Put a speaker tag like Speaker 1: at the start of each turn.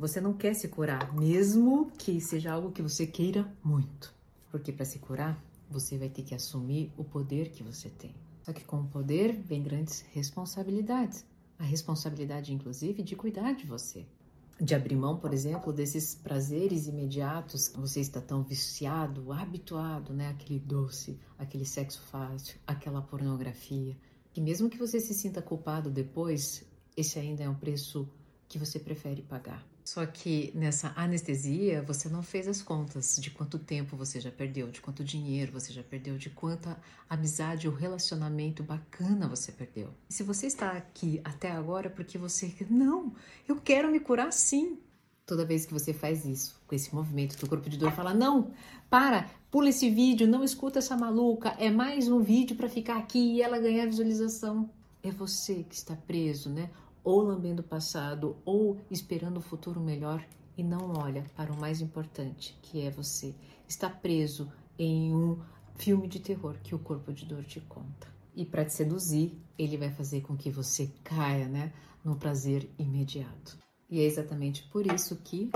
Speaker 1: Você não quer se curar, mesmo que seja algo que você queira muito. Porque para se curar, você vai ter que assumir o poder que você tem. Só que com o poder vem grandes responsabilidades. A responsabilidade, inclusive, de cuidar de você. De abrir mão, por exemplo, desses prazeres imediatos. Você está tão viciado, habituado, né? Aquele doce, aquele sexo fácil, aquela pornografia. Que mesmo que você se sinta culpado depois, esse ainda é um preço que você prefere pagar. Só que nessa anestesia você não fez as contas de quanto tempo você já perdeu, de quanto dinheiro você já perdeu, de quanta amizade ou relacionamento bacana você perdeu. E se você está aqui até agora é porque você não, eu quero me curar sim. Toda vez que você faz isso, com esse movimento que o corpo de dor fala: "Não, para, pula esse vídeo, não escuta essa maluca, é mais um vídeo para ficar aqui e ela ganhar visualização". É você que está preso, né? Ou lambendo o passado, ou esperando o futuro melhor e não olha para o mais importante, que é você. Está preso em um filme de terror que o corpo de dor te conta. E para te seduzir, ele vai fazer com que você caia, né, no prazer imediato. E é exatamente por isso que